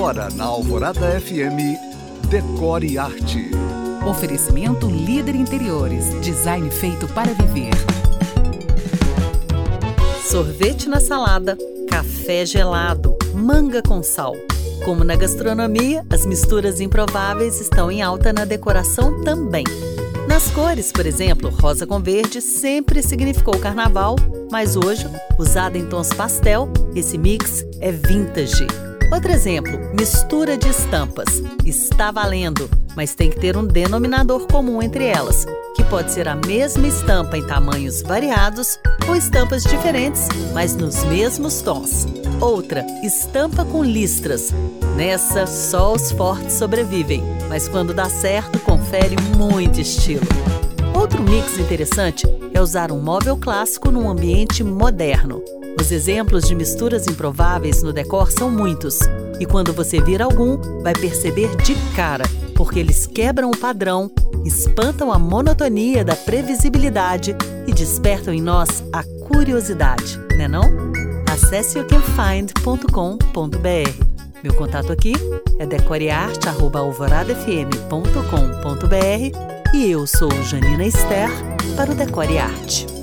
Agora na Alvorada FM, Decore Arte. Oferecimento Líder Interiores, design feito para viver. Sorvete na salada, café gelado, manga com sal. Como na gastronomia, as misturas improváveis estão em alta na decoração também. Nas cores, por exemplo, rosa com verde sempre significou carnaval, mas hoje, usada em tons pastel, esse mix é vintage. Outro exemplo, mistura de estampas. Está valendo, mas tem que ter um denominador comum entre elas, que pode ser a mesma estampa em tamanhos variados ou estampas diferentes, mas nos mesmos tons. Outra, estampa com listras. Nessa, só os fortes sobrevivem, mas quando dá certo, confere muito estilo. Outro mix interessante usar um móvel clássico num ambiente moderno. Os exemplos de misturas improváveis no decor são muitos, e quando você vir algum, vai perceber de cara, porque eles quebram o padrão, espantam a monotonia da previsibilidade e despertam em nós a curiosidade, né não? Acesse youcanfind.com.br. Meu contato aqui é decorearte.alvoradafm.com.br e eu sou Janina Esther para o Decore Arte.